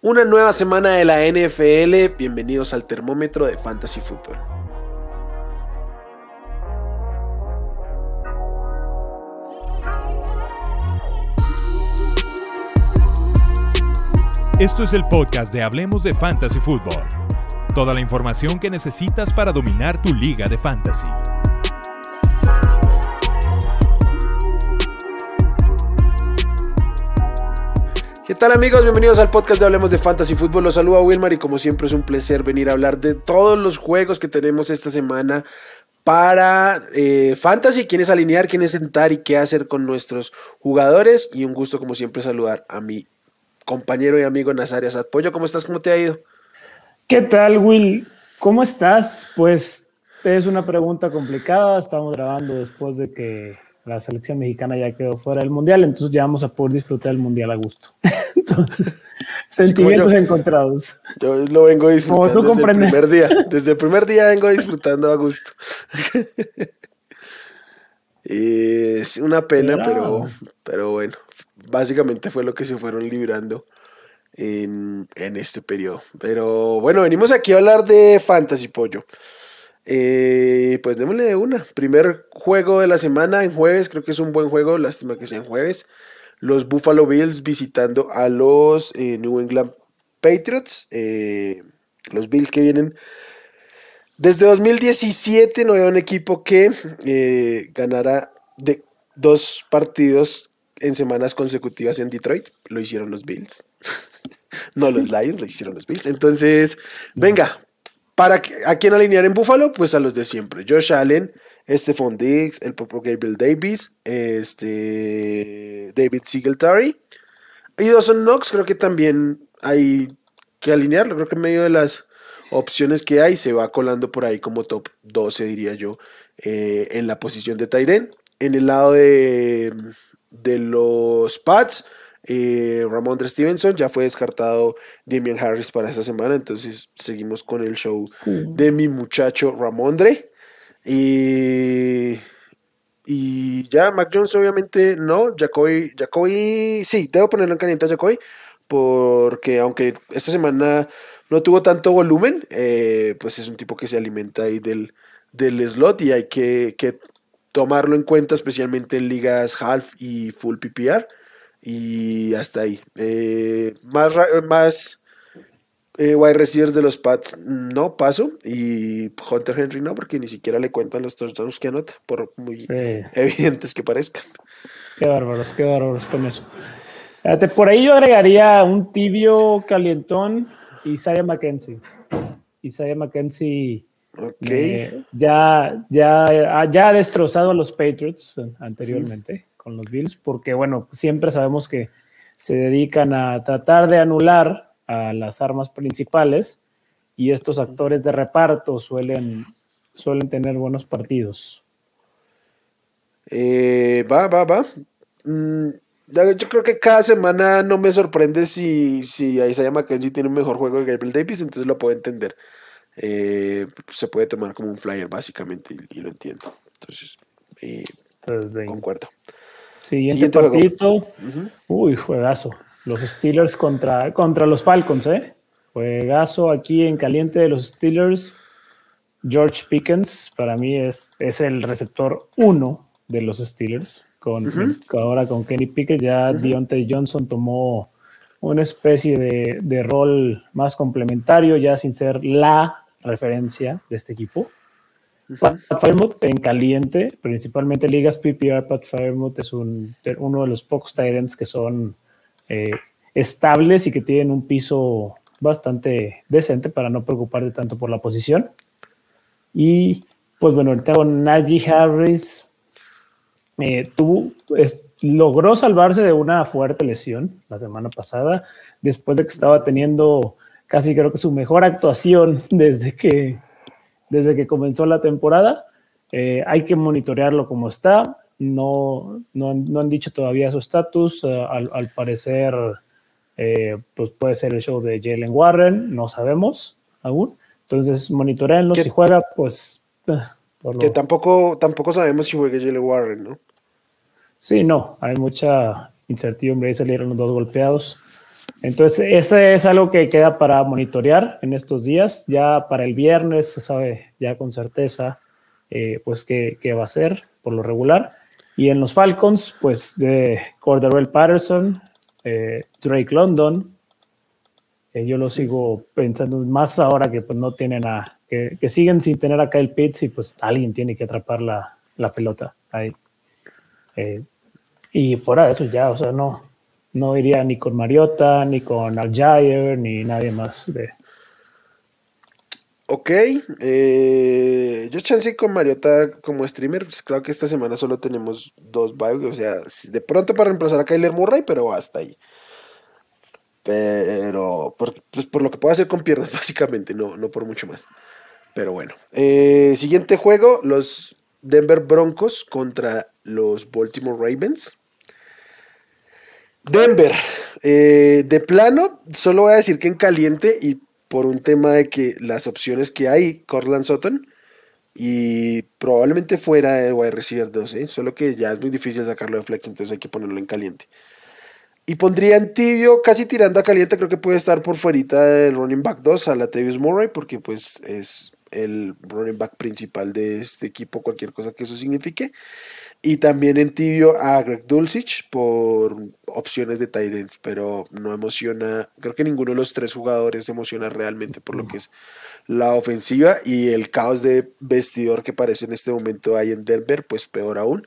Una nueva semana de la NFL, bienvenidos al termómetro de Fantasy Football. Esto es el podcast de Hablemos de Fantasy Football. Toda la información que necesitas para dominar tu liga de fantasy. ¿Qué tal amigos? Bienvenidos al podcast de Hablemos de Fantasy Football. Los saluda Wilmar y como siempre es un placer venir a hablar de todos los juegos que tenemos esta semana para eh, Fantasy, quiénes alinear, quiénes sentar y qué hacer con nuestros jugadores. Y un gusto como siempre saludar a mi compañero y amigo Nazario Asad. Pollo, ¿cómo estás? ¿Cómo te ha ido? ¿Qué tal, Will? ¿Cómo estás? Pues es una pregunta complicada. Estamos grabando después de que la selección mexicana ya quedó fuera del mundial, entonces ya vamos a poder disfrutar el mundial a gusto. entonces, sentimientos encontrados. Yo lo vengo disfrutando desde el primer día. Desde el primer día vengo disfrutando a gusto. es una pena, pero, pero bueno, básicamente fue lo que se fueron librando en, en este periodo. Pero bueno, venimos aquí a hablar de Fantasy Pollo. Eh, pues démosle una. Primer juego de la semana en jueves, creo que es un buen juego, lástima que sea en jueves. Los Buffalo Bills visitando a los eh, New England Patriots. Eh, los Bills que vienen desde 2017 no había un equipo que ganara de dos partidos en semanas consecutivas en Detroit. Lo hicieron los Bills. no los Lions, lo hicieron los Bills. Entonces, venga, ¿Para a quién alinear en Buffalo? Pues a los de siempre. Josh Allen, Stephon Diggs, el propio Gabriel Davis, este, David Singletary. Y Dawson Knox creo que también hay que alinearlo. Creo que en medio de las opciones que hay se va colando por ahí como top 12, diría yo, eh, en la posición de Tyren. En el lado de, de los Pats, eh, Ramondre Stevenson, ya fue descartado Damian Harris para esta semana, entonces seguimos con el show de mi muchacho Ramondre. Y, y ya, Mac Jones obviamente no, Jacoby, Jacoby, sí, debo ponerlo en caliente a Jacoby, porque aunque esta semana no tuvo tanto volumen, eh, pues es un tipo que se alimenta ahí del, del slot y hay que, que tomarlo en cuenta, especialmente en ligas half y full PPR. Y hasta ahí. Eh, más más eh, wide receivers de los Pats no paso. Y Hunter Henry no, porque ni siquiera le cuentan los touchdowns que anota, por muy evidentes que parezcan. Qué bárbaros, qué bárbaros con eso. por ahí yo agregaría un tibio calientón Isaiah McKenzie. Isaiah McKenzie eh, ya, ya, ya ha destrozado a los Patriots anteriormente los Bills, porque bueno, siempre sabemos que se dedican a tratar de anular a las armas principales y estos actores de reparto suelen, suelen tener buenos partidos. Eh, va, va, va. Mm, yo creo que cada semana no me sorprende si, si Isaiah McKenzie tiene un mejor juego que Gabriel Davis, entonces lo puedo entender. Eh, se puede tomar como un flyer básicamente y, lo entiendo. Entonces, eh, concuerdo. Siguiente, partido. Uy, juegazo. Los Steelers contra, contra los Falcons, ¿eh? Juegazo aquí en caliente de los Steelers. George Pickens, para mí, es, es el receptor uno de los Steelers. Con, Ahora con Kenny Pickett, ya Deontay Johnson tomó una especie de, de rol más complementario, ya sin ser la referencia de este equipo. Pat Firemouth en caliente, principalmente ligas PPR, Pat Firemouth es un, uno de los pocos Tyrants que son eh, estables y que tienen un piso bastante decente para no preocuparte tanto por la posición. Y pues bueno, el tengo Najee Harris eh, tuvo, logró salvarse de una fuerte lesión la semana pasada, después de que estaba teniendo casi creo que su mejor actuación desde que desde que comenzó la temporada. Eh, hay que monitorearlo como está. No, no, han dicho todavía su estatus. Eh, al, parecer, eh, pues puede ser el show de Jalen Warren. No sabemos aún. Entonces, monitorearlo. Si juega, pues. Que tampoco, tampoco sabemos si juega Jalen Warren, ¿no? Sí, no. Hay mucha incertidumbre. Ahí salieron los dos golpeados. Entonces, ese es algo que queda para monitorear en estos días. Ya para el viernes se sabe ya con certeza eh, pues qué, va a ser por lo regular. Y en los Falcons, pues de Cordarrelle Patterson, eh, Drake London. Eh, yo lo sigo pensando más ahora que pues no tienen a, que, siguen sin tener a Kyle Pitts y pues alguien tiene que atrapar la, la pelota ahí. y fuera de eso ya, o sea, no, no iría ni con Mariota, ni con Aljair, ni nadie más de. Ok, eh, yo chance con Mariota como streamer, pues claro que esta semana solo tenemos dos buys, o sea, de pronto para reemplazar a Kyler Murray, pero hasta ahí. Pero, por, pues por lo que puedo hacer con piernas, básicamente, no, no por mucho más. Pero bueno, eh, siguiente juego, los Denver Broncos contra los Baltimore Ravens. Denver, eh, de plano, solo voy a decir que en caliente y por un tema de que las opciones que hay, Cortland Sutton y probablemente fuera de wide receiver 2, ¿eh? solo que ya es muy difícil sacarlo de flex, entonces hay que ponerlo en caliente. Y pondría en tibio, casi tirando a caliente, creo que puede estar por fuera del running back 2 a la Tevius Murray, porque pues es el running back principal de este equipo, cualquier cosa que eso signifique. Y también en tibio a Greg Dulcich por opciones de tight ends, pero no emociona. Creo que ninguno de los tres jugadores emociona realmente por lo que es la ofensiva y el caos de vestidor que parece en este momento hay en Denver, pues peor aún.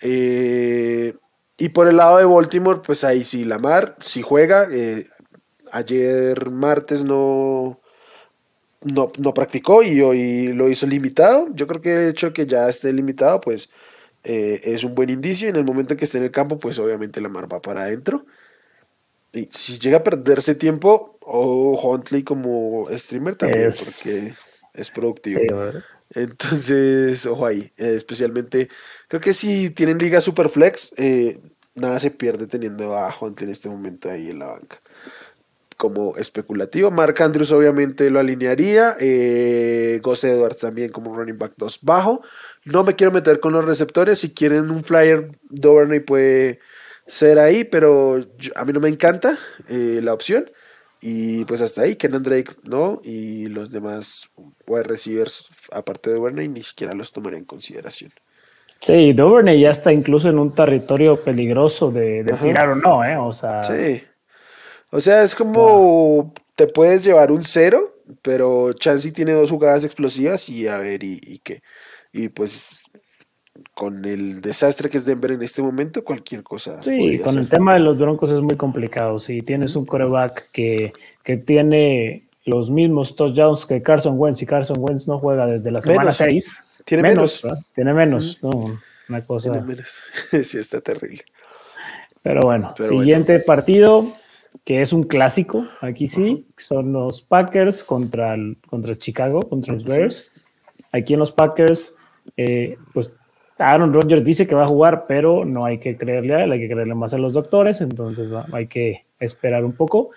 Eh, y por el lado de Baltimore, pues ahí sí, Lamar sí juega. Eh, ayer martes no, no, no, practicó y hoy lo hizo limitado. Yo creo que el hecho de que ya esté limitado, pues eh, es un buen indicio. Y en el momento en que esté en el campo, pues obviamente la mar va para adentro. Y si llega a perderse tiempo, o Huntley como streamer también, porque es productivo. Entonces, ojo ahí. Eh, especialmente, creo que si tienen liga super flex, eh, nada se pierde teniendo a Huntley en este momento ahí en la banca como especulativo. Mark Andrews obviamente lo alinearía. Eh, Edwards también como running back 2 bajo. No me quiero meter con los receptores. Si quieren un flyer, Doverney puede ser ahí, pero a mí no me encanta eh, la opción. Y pues hasta ahí, Kenan Drake no. Y los demás wide receivers, aparte de Doverney, ni siquiera los tomaré en consideración. Sí, Doverney ya está incluso en un territorio peligroso de, tirar o no, ¿eh? O sea. Sí. O sea, es como te puedes llevar un cero, pero Chansey tiene dos jugadas explosivas y a ver, y, y qué. Y pues con el desastre que es Denver en este momento, cualquier cosa. Sí, con el tema de los Broncos es muy complicado. Si tienes un coreback que, que tiene los mismos touchdowns que Carson Wentz y Carson Wentz no juega desde la semana 6. Tiene menos. Tiene menos. una cosa. Tiene menos. sí, está terrible. Pero bueno, siguiente partido que es un clásico, aquí sí, son los Packers contra, contra Chicago, contra los Bears. Aquí en los Packers, eh, pues Aaron Rodgers dice que va a jugar, pero no hay que creerle a él, hay que creerle más a los doctores, entonces hay que esperar un poco.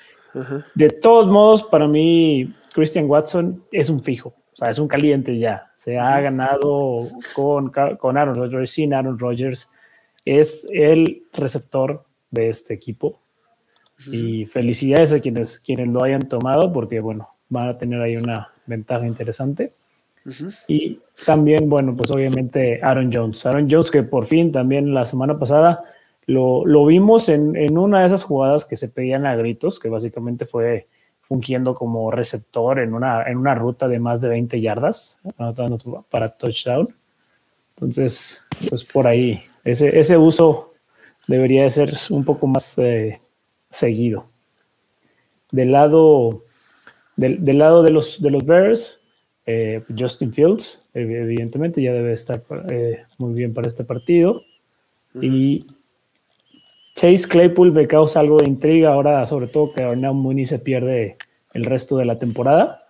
De todos modos, para mí, Christian Watson es un fijo, o sea, es un caliente ya. Se ha ganado con, con Aaron Rodgers, sin Aaron Rodgers. Es el receptor de este equipo. Y felicidades a quienes, quienes lo hayan tomado, porque bueno, van a tener ahí una ventaja interesante. Y también, bueno, pues obviamente Aaron Jones. Aaron Jones que por fin también la semana pasada lo, lo vimos en, en, una de esas jugadas que se pedían a gritos, que básicamente fue fungiendo como receptor en una, en una ruta de más de 20 yardas para touchdown. Entonces, pues por ahí, ese, ese uso debería de ser un poco más eh, seguido. Del lado, del, lado de, los, de los Bears, eh, Justin Fields, evidentemente, ya debe estar eh, muy bien para este partido. Y Chase Claypool me causa algo de intriga ahora, sobre todo que Arnau Mooney se pierde el resto de la temporada.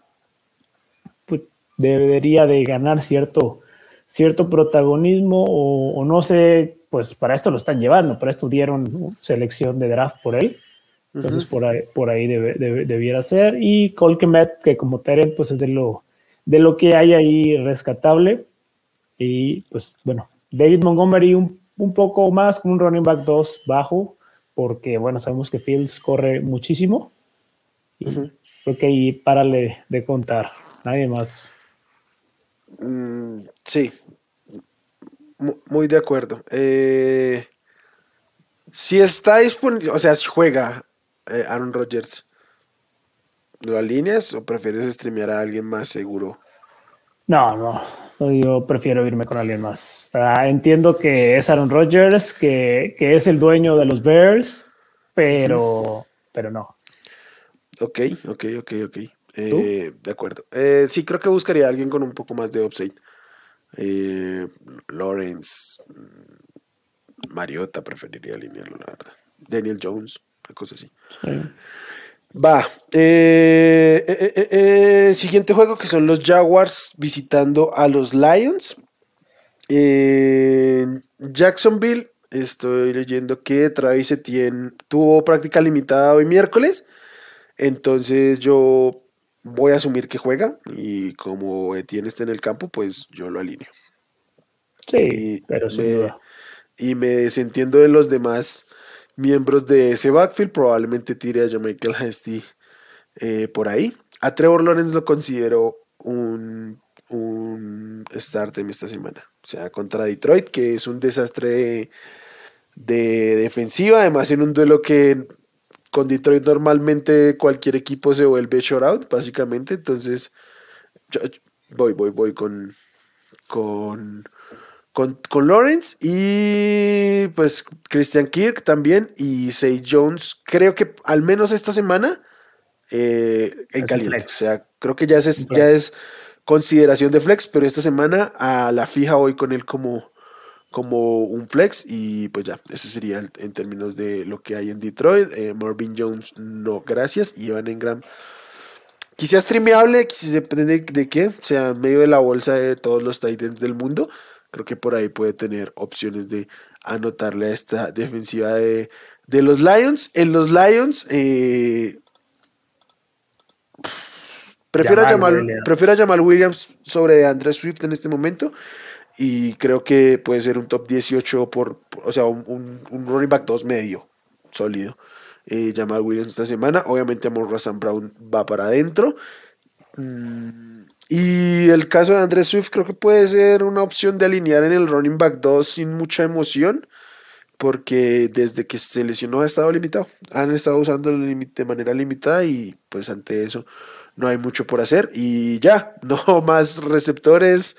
Pues debería de ganar cierto, cierto protagonismo o, o, no sé, pues para esto lo están llevando, para esto dieron selección de draft por él. Entonces, por ahí, por ahí debiera ser. Y Colquemet, que como Teren, pues es de lo, de lo que hay ahí rescatable. Y pues bueno, David Montgomery un, un poco más, con un running back 2 bajo, porque bueno, sabemos que Fields corre muchísimo. Y Creo que ahí párale de contar, nadie más. Mm, sí, muy de acuerdo. Eh, si está disponible, o sea, si juega eh, Aaron Rodgers, ¿lo alineas o prefieres streamear a alguien más seguro? No, no, yo prefiero irme con alguien más. entiendo que es Aaron Rodgers, que, es el dueño de los Bears, pero, pero no. Ok, ok, ok, ok. Eh, de acuerdo. sí, creo que buscaría a alguien con un poco más de upside. Eh, Lawrence, mm, Mariota preferiría alinearlo, la verdad. Daniel Jones, una cosa así. Va. Eh, eh, siguiente juego que son los Jaguars visitando a los Lions. En Jacksonville, estoy leyendo que Travis Etienne tuvo práctica limitada hoy miércoles. Entonces yo voy a asumir que juega y como Etienne está en el campo, pues yo lo alineo. Sí, pero sin duda. Y me desentiendo de los demás miembros de ese backfield. Probablemente tire a Michael Hasty eh, por ahí. A Trevor Lawrence lo considero un, un start en esta semana. O sea, contra Detroit, que es un desastre de, de defensiva. Además, en un duelo que con Detroit normalmente cualquier equipo se vuelve short out, básicamente. Entonces, voy, voy, voy con, con, con, Lawrence y pues Christian Kirk también y Say Jones. Creo que al menos esta semana eh, en caliente. O sea, creo que ya es, ya es consideración de flex, pero esta semana a la fija voy con él como como un flex y pues ya, eso sería en términos de lo que hay en Detroit. Eh, Marvin Jones, no, gracias. Y Evan Engram, quizás streameable, quizás depende de, qué, sea en medio de la bolsa de todos los Titans del mundo. Creo que por ahí puede tener opciones de anotarle a esta defensiva de, los Lions. En los Lions, eh, prefiero, a Jamal, prefiero a Jamal Williams sobre Andrew Swift en este momento y creo que puede ser un top 18 por, o sea, un, un, running back 2 medio, sólido. Eh, Jamal Williams esta semana, obviamente Amor Razan Brown va para adentro. Mm, y el caso de Andrés Swift creo que puede ser una opción de alinear en el running back 2 sin mucha emoción, porque desde que se lesionó ha estado limitado. Han estado usando de manera limitada y pues ante eso no hay mucho por hacer. Y ya, no más receptores.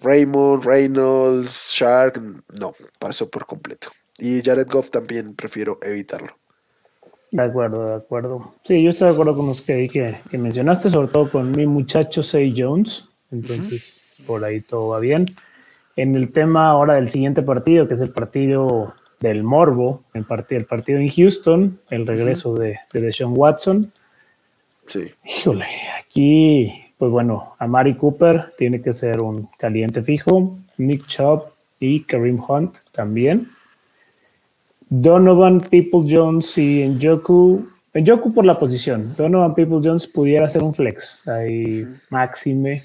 Raymond, Reynolds, Shark, no, pasó por completo. Y Jared Goff también prefiero evitarlo. De acuerdo, de acuerdo. Sí, yo estoy de acuerdo con los que, que, mencionaste, sobre todo con mi muchacho Say Jones. Entonces, por ahí todo va bien. En el tema ahora del siguiente partido, que es el partido del Morbo, el partido, el partido en Houston, el regreso de, de Deshaun Watson. Sí. Híjole, aquí pues bueno, Amari Cooper tiene que ser un caliente fijo, Nick Chubb y Kareem Hunt también. Donovan People Jones y Njoku, Njoku por la posición. Donovan People Jones pudiera ser un flex, ahí máxime.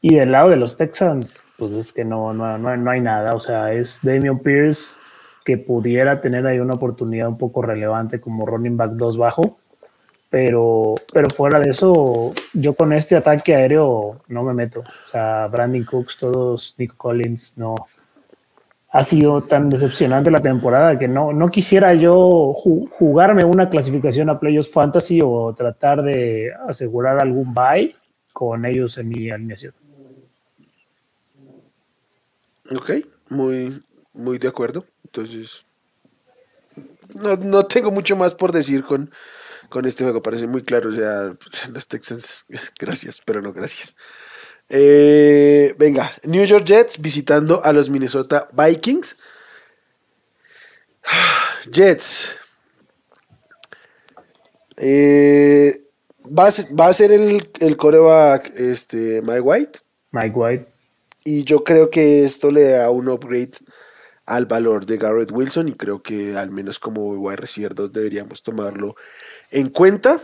Y del lado de los Texans, pues es que no, no, no, no hay nada. O sea, es Damian Pierce que pudiera tener ahí una oportunidad un poco relevante como running back 2 bajo pero, pero fuera de eso, yo con este ataque aéreo no me meto. O sea, Brandon Cooks, todos, Nick Collins, no. Ha sido tan decepcionante la temporada que no, no quisiera yo jugarme una clasificación a Playoffs Fantasy o tratar de asegurar algún bye con ellos en mi alineación. Ok, muy, muy de acuerdo. Entonces, no, no tengo mucho más por decir con, con este juego. Parece muy claro. O sea, las Texans, gracias, pero no gracias. Eh, venga, New York Jets visitando a los Minnesota Vikings. Jets. Eh, va, a ser, el, el coreback este, Mike White. Mike White. Y yo creo que esto le da un upgrade al valor de Garrett Wilson y creo que al menos como wide receiver 2 deberíamos tomarlo en cuenta.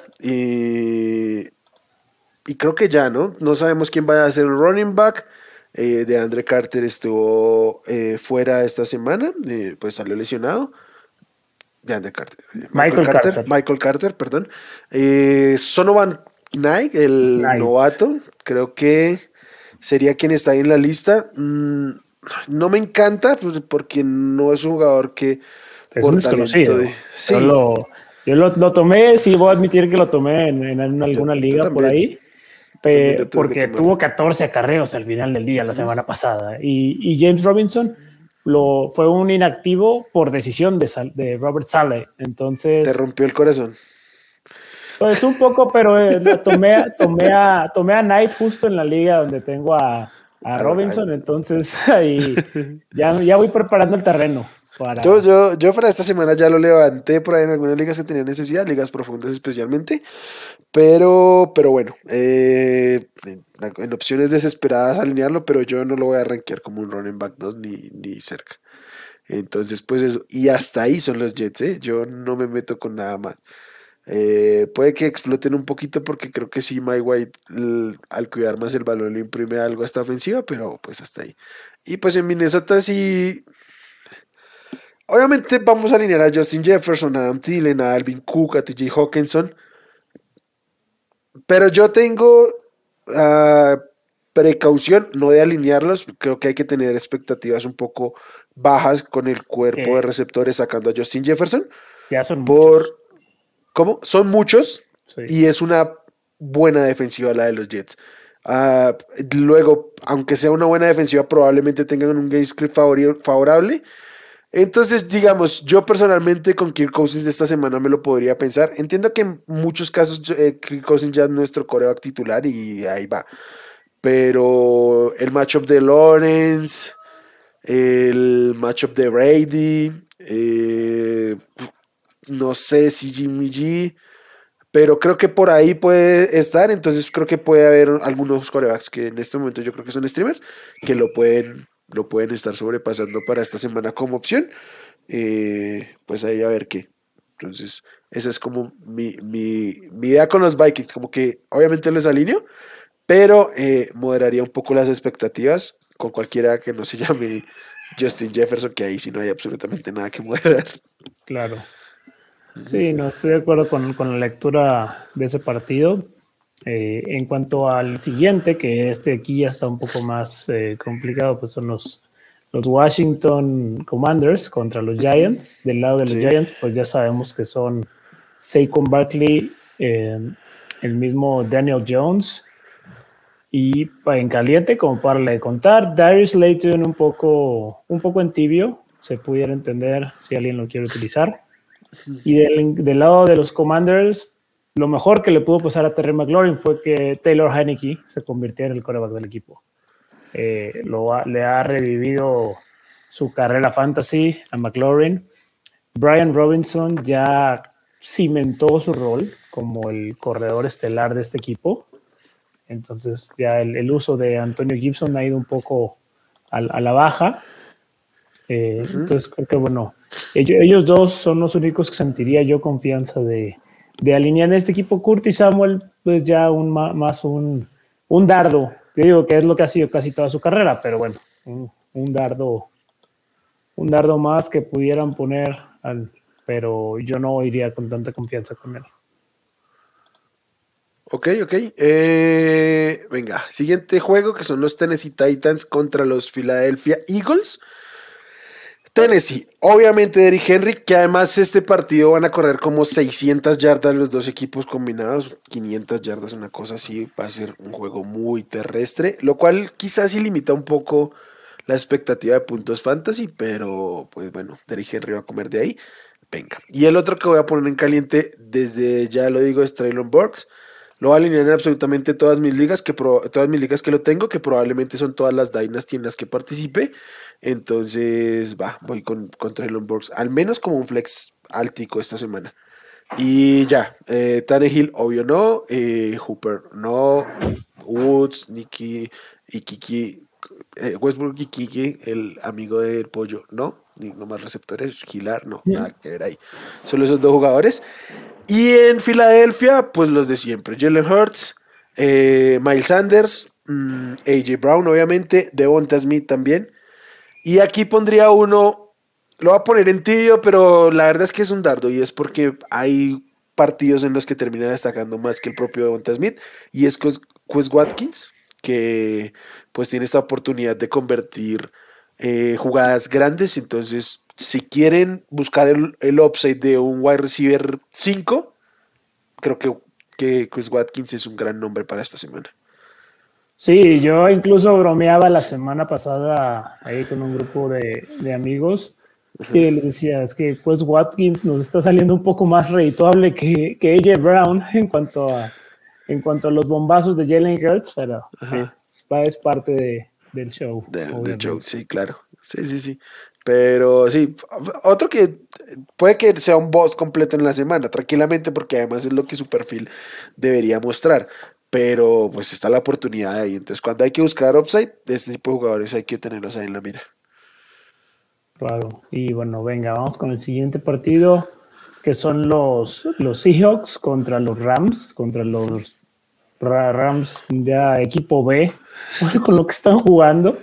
Y creo que ya, ¿no? No sabemos quién va a ser el running back. Eh, de Andre Carter estuvo eh, fuera esta semana, eh, pues salió lesionado. De Carter. Michael, Carter, Michael Carter, perdón. Eh, Sonovan Knight, el novato, creo que sería quien está ahí en la lista. Mm, no me encanta pues, porque no es un jugador que es un desconocido. sí. Yo, lo, tomé, sí voy a admitir que lo tomé en, alguna liga por ahí, porque tuvo 14 acarreos al final del día la semana pasada. Y, James Robinson lo, fue un inactivo por decisión de, de Robert Sale. Entonces... Te rompió el corazón. Pues un poco, pero eh, tomé, tomé, a, tomé a Knight justo en la liga donde tengo a, a Robinson, entonces ahí ya, ya voy preparando el terreno. Yo, yo, yo para esta semana ya lo levanté por ahí en algunas ligas que tenían necesidad, ligas profundas especialmente, pero, pero bueno, eh, en, opciones desesperadas alinearlo, pero yo no lo voy a rankear como un running back 2 ni, ni cerca. Entonces, pues eso, y hasta ahí son los Jets, ¿eh? yo no me meto con nada más. Eh, puede que exploten un poquito porque creo que sí, Mike White al cuidar más el balón le imprime algo a esta ofensiva, pero pues hasta ahí. Y pues en Minnesota sí, Obviamente vamos a alinear a Justin Jefferson, a Adam Thielen, a Alvin Cook, a TJ Hawkinson. Pero yo tengo ah, precaución, no de alinearlos. Creo que hay que tener expectativas un poco bajas con el cuerpo de receptores sacando a Justin Jefferson. Ya son por, muchos. ¿Cómo? Son muchos. Y es una buena defensiva la de los Jets. Ah, luego, aunque sea una buena defensiva, probablemente tengan un game script favorable. Entonces, digamos, yo personalmente con Kirk Cousins de esta semana me lo podría pensar. Entiendo que en muchos casos eh, Kirk Cousins ya es nuestro coreback titular y ahí va. Pero el matchup de Lawrence, el matchup de Brady, eh, no sé si Jimmy G, pero creo que por ahí puede estar. Entonces creo que puede haber algunos corebacks que en este momento yo creo que son streamers que lo pueden lo pueden estar sobrepasando para esta semana como opción. Eh, pues ahí a ver qué. Entonces, esa es como mi, idea con los Vikings. Como que obviamente los alineo, pero eh, moderaría un poco las expectativas con cualquiera que no se llame Justin Jefferson, que ahí sí no hay absolutamente nada que moderar. Claro. Sí, no estoy de acuerdo con, con la lectura de ese partido. Eh, en cuanto al siguiente, que este aquí ya está un poco más eh, complicado, pues son los, los Washington Commanders contra los Giants. Del lado de los Giants, pues ya sabemos que son Saquon Barkley, eh, el mismo Daniel Jones. Y en caliente, como para le contar, Darius Layton un poco, un poco en tibio, se pudiera entender si alguien lo quiere utilizar. Y del, del lado de los Commanders, lo mejor que le pudo pasar a Terry McLaurin fue que Taylor Heineke se convirtiera en el coreback del equipo. Eh, lo le ha revivido su carrera fantasy a McLaurin. Brian Robinson ya cimentó su rol como el corredor estelar de este equipo. Entonces ya el, uso de Antonio Gibson ha ido un poco a, la baja. Eh, entonces creo que bueno, ellos, ellos, dos son los únicos que sentiría yo confianza de, de alinear en este equipo. Curtis Samuel, pues ya un, más un, un dardo. Yo digo que es lo que ha sido casi toda su carrera, pero bueno, un, dardo, un dardo más que pudieran poner, al, pero yo no iría con tanta confianza con él. Ok, ok. Eh, venga, siguiente juego que son los Tennessee Titans contra los Philadelphia Eagles. Tennessee, obviamente Derrick Henry, que además este partido van a correr como 600 yardas los dos equipos combinados, 500 yardas, una cosa así, va a ser un juego muy terrestre, lo cual quizás sí limita un poco la expectativa de puntos fantasy, pero pues bueno, Derrick Henry va a comer de ahí, venga. Y el otro que voy a poner en caliente, desde ya lo digo, es Traylon Burks, lo va a alinear en absolutamente todas mis ligas, que todas mis ligas que lo tengo, que probablemente son todas las Dynasty en las que participe. Entonces, va, voy con, con Traylon Burks, al menos como un flex altico esta semana. Y ya, eh, Tannehill, obvio no, eh, Hooper no, Woods, Nicky y Kiki, eh, Westbrook y Kiki, el amigo del pollo, no, ni más receptores, Gilar, no, nada que ver ahí. Solo esos dos jugadores. Y en Filadelfia, pues los de siempre, Jalen Hurts, eh, Miles Sanders, mm, AJ Brown, obviamente, Devonta Smith también. Y aquí pondría uno lo voy a poner en tibio, pero la verdad es que es un dardo y es porque hay partidos en los que termina destacando más que el propio Devonta Smith y es Quest Watkins que pues tiene esta oportunidad de convertir eh, jugadas grandes, entonces si quieren buscar el, el upside de un wide receiver 5, creo que, que Chris Watkins es un gran nombre para esta semana. Sí, yo incluso bromeaba la semana pasada ahí con un grupo de, de amigos que les decía, es que pues Watkins nos está saliendo un poco más redituable que, que AJ Brown en cuanto a en cuanto a los bombazos de Jalen Hurts, pero es, parte de, del show. del show, sí, claro. Sí, sí, sí. Pero sí, otro que puede que sea un boss completo en la semana, tranquilamente, porque además es lo que su perfil debería mostrar. Pero pues está la oportunidad ahí. Entonces, cuando hay que buscar upside de este tipo de jugadores, hay que tenerlos ahí en la mira. Claro. Y bueno, venga, vamos con el siguiente partido, que son los, los Seahawks contra los Rams, contra los Rams ya equipo B, con lo que están jugando.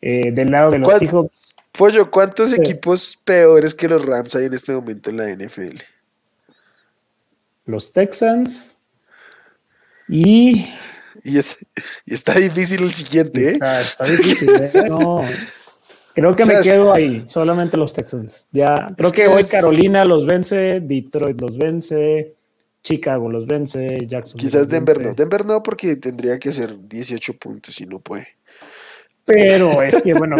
Eh, del lado de los Seahawks. Pollo, ¿cuántos equipos peores que los Rams hay en este momento en la NFL? Los Texans y. Y, está difícil el siguiente, ¿eh? Está, difícil, ¿eh? Creo que me quedo ahí, solamente los Texans. Ya, creo que, hoy Carolina los vence, Detroit los vence, Chicago los vence, Jackson. Quizás Denver no. Denver no, porque tendría que hacer 18 puntos y no puede. Pero es que, bueno,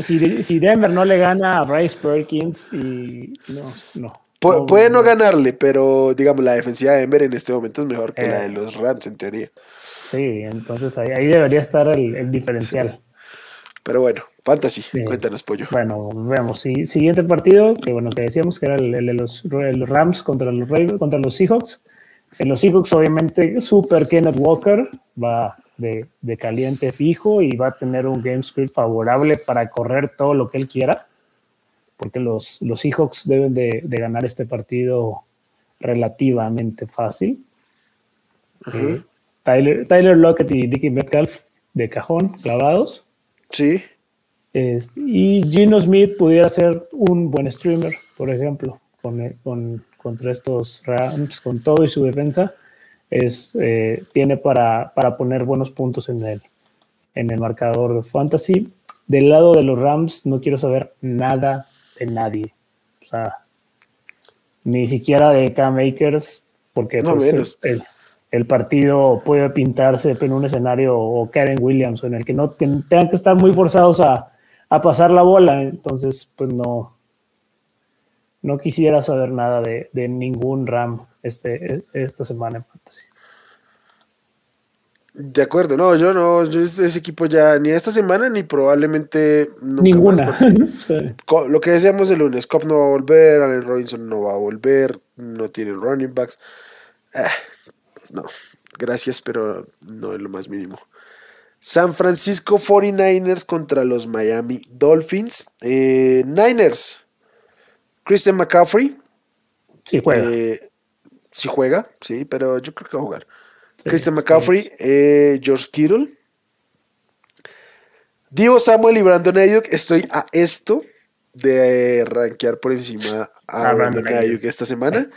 si, Denver no le gana a Bryce Perkins y no, no. puede no ganarle, pero digamos, la defensiva de Denver en este momento es mejor que la de eh. los Rams, en teoría. Sí, entonces ahí, debería estar el, diferencial. Pero bueno, Fantasy, cuéntanos, pollo. Bueno, vemos. siguiente partido, que bueno, que decíamos que era el, de los, Rams contra los, contra los Seahawks. En los Seahawks, obviamente, Super Kenneth Walker va de, caliente fijo y va a tener un game script favorable para correr todo lo que él quiera, porque los, los Seahawks deben de, ganar este partido relativamente fácil. Eh, Tyler, Tyler Lockett y Dickie Metcalf de cajón, clavados. Sí. Este, y Gino Smith pudiera ser un buen streamer, por ejemplo, con, con, contra estos Rams, con todo y su defensa es, eh, tiene para, para, poner buenos puntos en el, en el marcador de fantasy. Del lado de los Rams no quiero saber nada de nadie. O sea, ni siquiera de Cam Akers, porque pues, el, partido puede pintarse en un escenario o Karen Williams en el que no tengan que estar muy forzados a, a, pasar la bola. Entonces, pues no, no quisiera saber nada de, de ningún Ram este, esta semana. De acuerdo, no, yo no, yo ese equipo ya ni esta semana ni probablemente nunca ninguna. Lo que decíamos el lunes, Cop no va a volver, Allen Robinson no va a volver, no tiene running backs. Eh, no, gracias, pero no es lo más mínimo. San Francisco 49ers contra los Miami Dolphins. Eh, Niners, Christian McCaffrey. Sí juega. Eh, sí juega, sí, pero yo creo que va a jugar. Christian McCaffrey, eh, George Kittle. Divo Samuel y Brandon Ayuk. Estoy a esto de rankear por encima a, Brandon, Ayuk esta semana.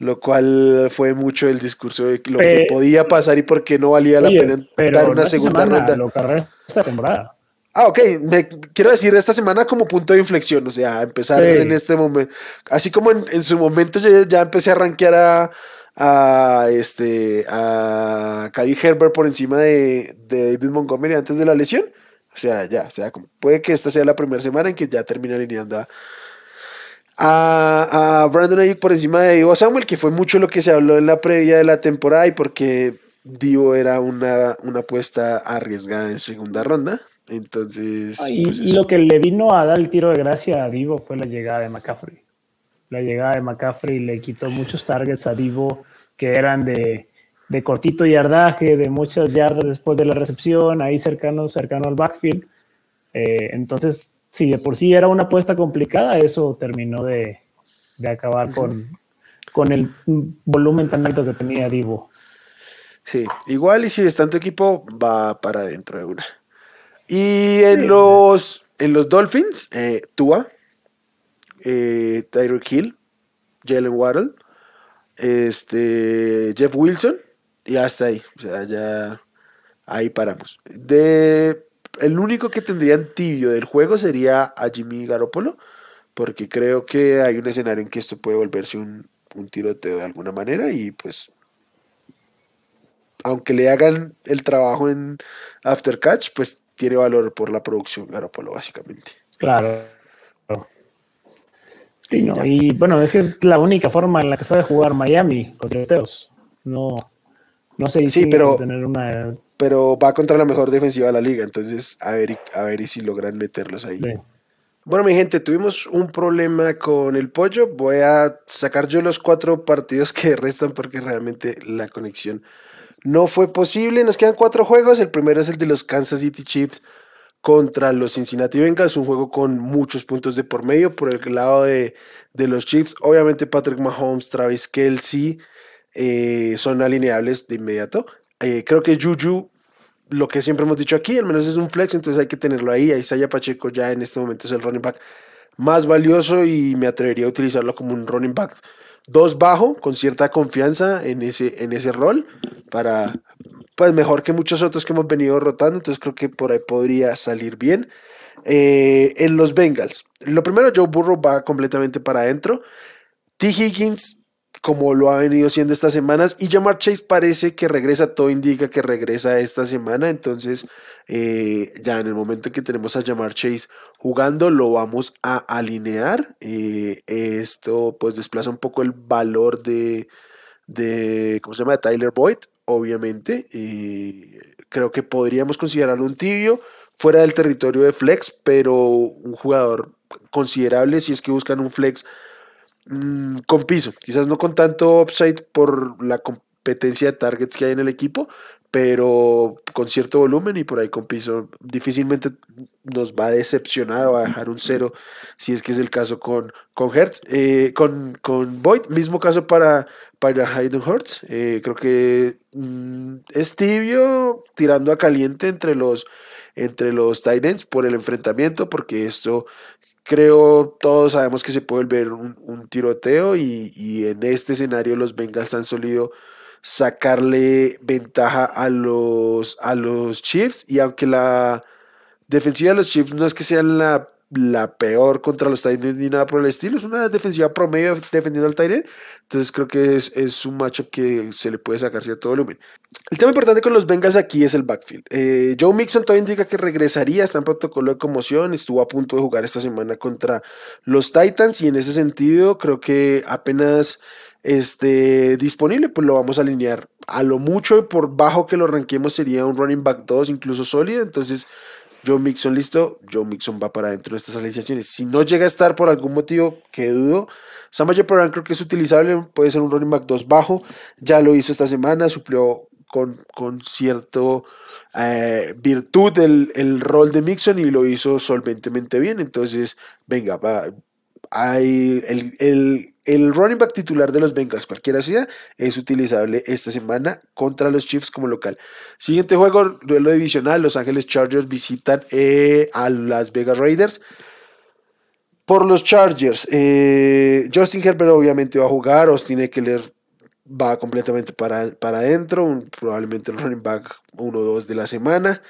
Lo cual fue mucho el discurso de lo que podía pasar y por qué no valía la pena dar una segunda ronda. Lo esta temporada. Ah, ok. Me, quiero decir esta semana como punto de inflexión, o sea, empezar en este momento. Así como en, su momento yo ya empecé a rankear a, a este a Kyle Herbert por encima de, David Montgomery antes de la lesión. O sea, ya, o sea, puede que esta sea la primera semana en que ya termina alineando a, a, Brandon Ayuk por encima de Divo Samuel, que fue mucho lo que se habló en la previa de la temporada y porque Divo era una, una apuesta arriesgada en segunda ronda. Entonces. y, pues lo que le vino a dar el tiro de gracia a Divo fue la llegada de McCaffrey la llegada de McCaffrey le quitó muchos targets a Divo que eran de, cortito yardaje, de muchas yardas después de la recepción, ahí cercano, cercano al backfield. Eh, entonces, si de por sí era una apuesta complicada, eso terminó de, acabar con, con el volumen tan alto que tenía Divo. Sí, igual y si está en tu equipo, va para adentro de una. Y en los, en los Dolphins, eh, Tua, eh, Tyreek Hill, Jalen Waddle, este, Jeff Wilson y hasta ahí. O sea, ya ahí paramos. De, el único que tendrían tibio del juego sería a Jimmy Garoppolo, porque creo que hay un escenario en que esto puede volverse un, un tiroteo de alguna manera y pues aunque le hagan el trabajo en After Catch, pues tiene valor por la producción Garoppolo, básicamente. Claro. Y, bueno, es que es la única forma en la que sabe jugar Miami contra Teos. No, no sé sí, pero, tener una... pero va contra la mejor defensiva de la liga, entonces a ver, a ver si logran meterlos ahí. Bueno, mi gente, tuvimos un problema con el pollo. Voy a sacar yo los cuatro partidos que restan porque realmente la conexión no fue posible. Nos quedan cuatro juegos. El primero es el de los Kansas City Chiefs contra los Cincinnati Bengals. Un juego con muchos puntos de por medio. Por el lado de, los Chiefs, obviamente Patrick Mahomes, Travis Kelsey eh, son alineables de inmediato. Eh, creo que Juju, lo que siempre hemos dicho aquí, al menos es un flex, entonces hay que tenerlo ahí. Isaiah Pacheco ya en este momento es el running back más valioso y me atrevería a utilizarlo como un running back dos bajo, con cierta confianza en ese, en ese rol, para, pues mejor que muchos otros que hemos venido rotando, entonces creo que por ahí podría salir bien. Eh, en los Bengals, lo primero, Joe Burrow va completamente para adentro. T. Higgins, como lo ha venido siendo estas semanas, y Jamar Chase parece que regresa, todo indica que regresa esta semana, entonces eh, ya en el momento en que tenemos a Jamar Chase jugando lo vamos a alinear. Eh, esto pues desplaza un poco el valor de, de ¿cómo se llama? De Tyler Boyd, obviamente. y creo que podríamos considerarlo un tibio fuera del territorio de flex, pero un jugador considerable si es que buscan un flex mm, con piso. Quizás no con tanto upside por la competencia de targets que hay en el equipo, pero con cierto volumen y por ahí con piso difícilmente nos va a decepcionar o a dejar un cero si es que es el caso con, con Hertz, eh, con, con Boyd, mismo caso para, para Hayden Hertz, eh, creo que mm, es tibio tirando a caliente entre los entre los Titans por el enfrentamiento, porque esto creo todos sabemos que se puede volver un, un tiroteo y, y, en este escenario los Bengals han solido sacarle ventaja a los, a los Chiefs. Y aunque la defensiva de los Chiefs no es que sea la, la peor contra los Titans ni nada por el estilo, es una defensiva promedio defendiendo al Titan. Entonces creo que es, es, un matchup que se le puede sacar cierto volumen. El tema importante con los Bengals aquí es el backfield. Eh, Joe Mixon todavía indica que regresaría, está en protocolo de conmoción, estuvo a punto de jugar esta semana contra los Titans y en ese sentido creo que apenas este, disponible, pues lo vamos a alinear. A lo mucho y por bajo que lo ranquemos sería un running back 2, incluso sólido. Entonces, Joe Mixon listo, Joe Mixon va para dentro de estas alineaciones. Si no llega a estar por algún motivo que dudo, Samaje Perán creo que es utilizable, puede ser un running back 2 bajo. Ya lo hizo esta semana, suplió con, con cierto eh, virtud el, el, rol de Mixon y lo hizo solventemente bien. Entonces, venga, hay el, running back titular de los Bengals, cualquiera sea, es utilizable esta semana contra los Chiefs como local. Siguiente juego, duelo divisional, Los Ángeles Chargers visitan eh, a Las Vegas Raiders. Por los Chargers, eh, Justin Herbert obviamente va a jugar, Austin Eckler va completamente para, para adentro, probablemente el running back 1-2 de la semana.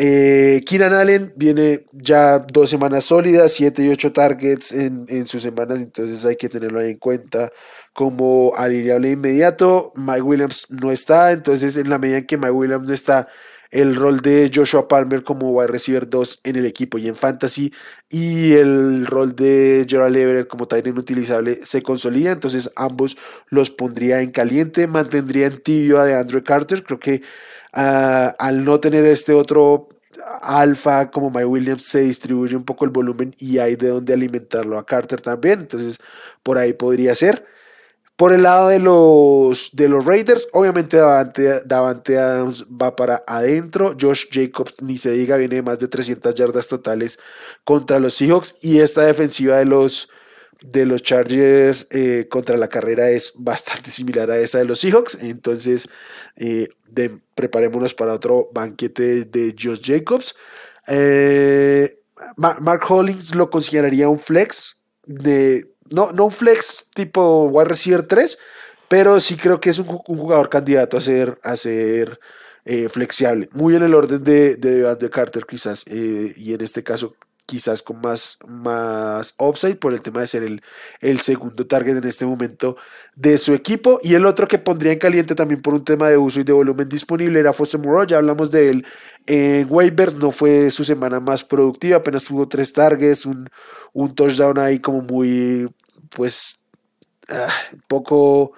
Eh, Keenan Allen viene ya dos semanas sólidas, 7 y 8 targets en, sus semanas, entonces hay que tenerlo ahí en cuenta como alineable inmediato. Mike Williams no está, entonces en la medida en que Mike Williams no está, el rol de Joshua Palmer como wide receiver 2 en el equipo y en fantasy y el rol de Gerald Everett como tight utilizable se consolida, entonces ambos los pondría en caliente, mantendría en tibio a de Andrew Carter, creo que al no tener este otro alfa como My Williams se distribuye un poco el volumen y hay de dónde alimentarlo a Carter también, entonces por ahí podría ser. Por el lado de los, de los Raiders, obviamente Davante, Davante Adams va para adentro. Josh Jacobs, ni se diga, viene de más de 300 yardas totales contra los Seahawks. Y esta defensiva de los, de los Chargers eh, contra la carrera es bastante similar a esa de los Seahawks. Entonces, eh, preparémonos para otro banquete de Josh Jacobs. Eh, Mark Hollins lo consideraría un flex. de, no, no un flex tipo wide receiver 3, pero sí creo que es un, jugador candidato a ser, a ser flexible, muy en el orden de, de, de Carter quizás, y en este caso quizás con más, más upside por el tema de ser el, el, segundo target en este momento de su equipo. Y el otro que pondría en caliente también por un tema de uso y de volumen disponible era Foster Moreau. Ya hablamos de él en waivers, no fue su semana más productiva, apenas tuvo tres targets, un, un touchdown ahí como muy, pues, ah, poco,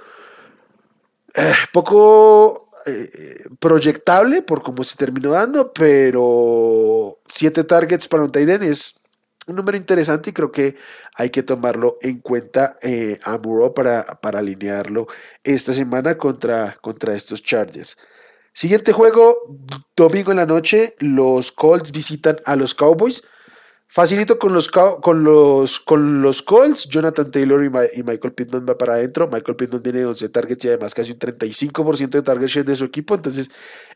ah, poco eh, proyectable por cómo se terminó dando, pero 7 targets para un tight es un número interesante y creo que hay que tomarlo en cuenta eh, a Muro para, para alinearlo esta semana contra, contra estos Chargers. Siguiente juego, domingo en la noche, los Colts visitan a los Cowboys. Facilito con los, con los, con los Colts. Jonathan Taylor y, Michael Pittman va para adentro. Michael Pittman tiene 11 targets y además casi un 35% de target share de su equipo. Entonces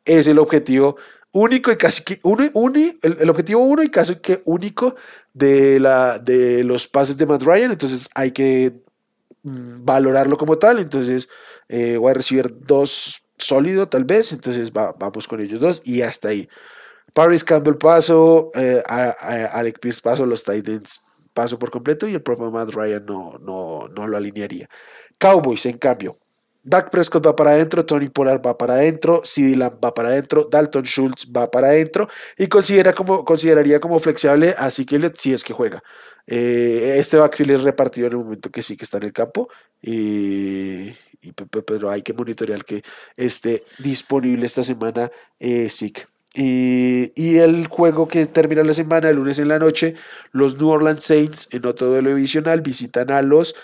es el objetivo único y casi que uno, el, objetivo uno y casi que único de, la, de los pases de Matt Ryan. Entonces hay que mm, valorarlo como tal. Entonces eh, voy a recibir dos sólido tal vez. Entonces vamos con ellos dos y hasta ahí. Paris Campbell paso, eh, Alec Pierce paso, los Titans paso por completo y el propio Matt Ryan no, no, no lo alinearía. Cowboys, en cambio, Dak Prescott va para adentro, Tony Pollard va para adentro, CD Lamb va para adentro, Dalton Schultz va para adentro y considera como, consideraría como flexible a que si es que juega. Eh, este backfield es repartido en el momento que sí que está en el campo, y, pero hay que monitorear que esté disponible esta semana eh, y, el juego que termina la semana, el lunes en la noche, los New Orleans Saints en otro duelo divisional visitan a los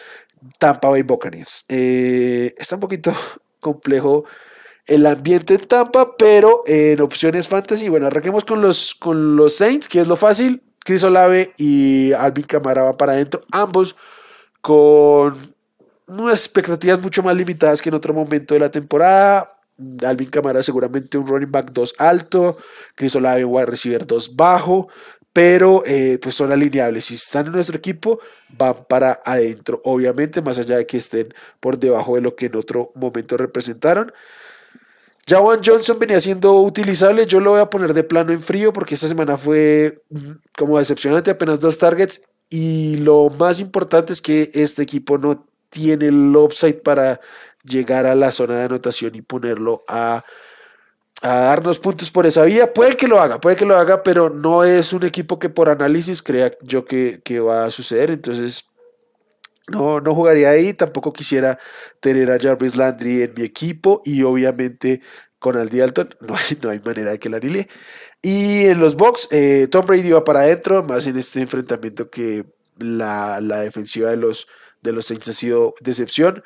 Tampa Bay Buccaneers. Eh, está un poquito complejo el ambiente en Tampa, pero en opciones fantasy, bueno, arranquemos con los, con los Saints, que es lo fácil. Chris Olave y Alvin Camara van para adentro, ambos con unas expectativas mucho más limitadas que en otro momento de la temporada Alvin Camara seguramente un running back 2 alto, Chris Olave a receiver 2 bajo, pero eh, pues son alineables. Si están en nuestro equipo, van para adentro, obviamente, más allá de que estén por debajo de lo que en otro momento representaron. Jawan Johnson venía siendo utilizable, yo lo voy a poner de plano en frío porque esta semana fue mm, como decepcionante, apenas dos targets y lo más importante es que este equipo no tiene el upside para llegar a la zona de anotación y ponerlo a, darnos puntos por esa vía. Puede que lo haga, puede que lo haga, pero no es un equipo que por análisis crea yo que, va a suceder. Entonces, no, no jugaría ahí. Tampoco quisiera tener a Jarvis Landry en mi equipo y obviamente con Aldi Alton no hay, no hay manera de que la anile. Y en los box, eh, Tom Brady va para adentro, más en este enfrentamiento que la, defensiva de los, de los Saints ha sido decepción.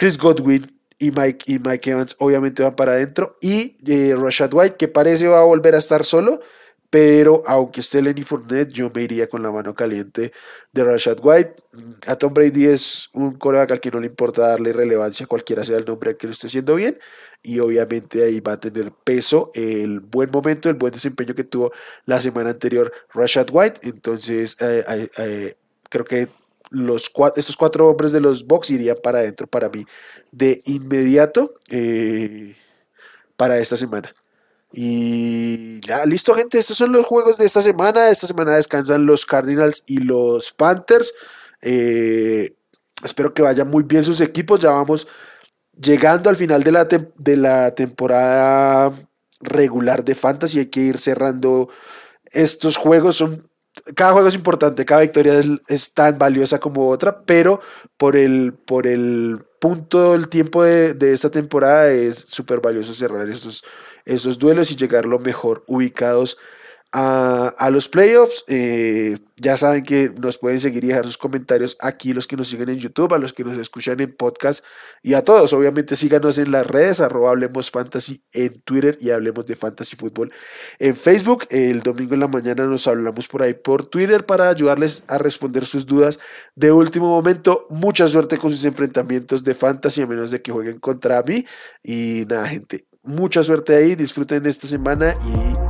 Chris Godwin y Mike, y Mike Evans obviamente van para adentro. Y eh, Rashad White, que parece va a volver a estar solo. Pero aunque esté Lenny Fournette, yo me iría con la mano caliente de Rashad White. A Tom Brady es un coreback al que no le importa darle relevancia, cualquiera sea el nombre al que lo esté haciendo bien. Y obviamente ahí va a tener peso el buen momento, el buen desempeño que tuvo la semana anterior Rashad White. Entonces, eh, eh, creo que los estos cuatro hombres de los box irían para adentro para mí de inmediato eh, para esta semana. Y ya, listo, gente. Estos son los juegos de esta semana. Esta semana descansan los Cardinals y los Panthers. Eh, espero que vayan muy bien sus equipos. Ya vamos llegando al final de la, de la temporada regular de Fantasy. Hay que ir cerrando estos juegos. Son cada juego es importante, cada victoria es, tan valiosa como otra, pero por el, por el punto, el tiempo de, de esta temporada es súper valioso cerrar esos, esos duelos y llegar lo mejor ubicados a, los playoffs. Eh, ya saben que nos pueden seguir y dejar sus comentarios aquí, los que nos siguen en YouTube, a los que nos escuchan en podcast y a todos. Obviamente síganos en las redes, arroba Hablemos Fantasy en Twitter y Hablemos de Fantasy Fútbol en Facebook. El domingo en la mañana nos hablamos por ahí por Twitter para ayudarles a responder sus dudas de último momento. Mucha suerte con sus enfrentamientos de Fantasy, a menos de que jueguen contra mí. Y nada, gente, mucha suerte ahí, disfruten esta semana y.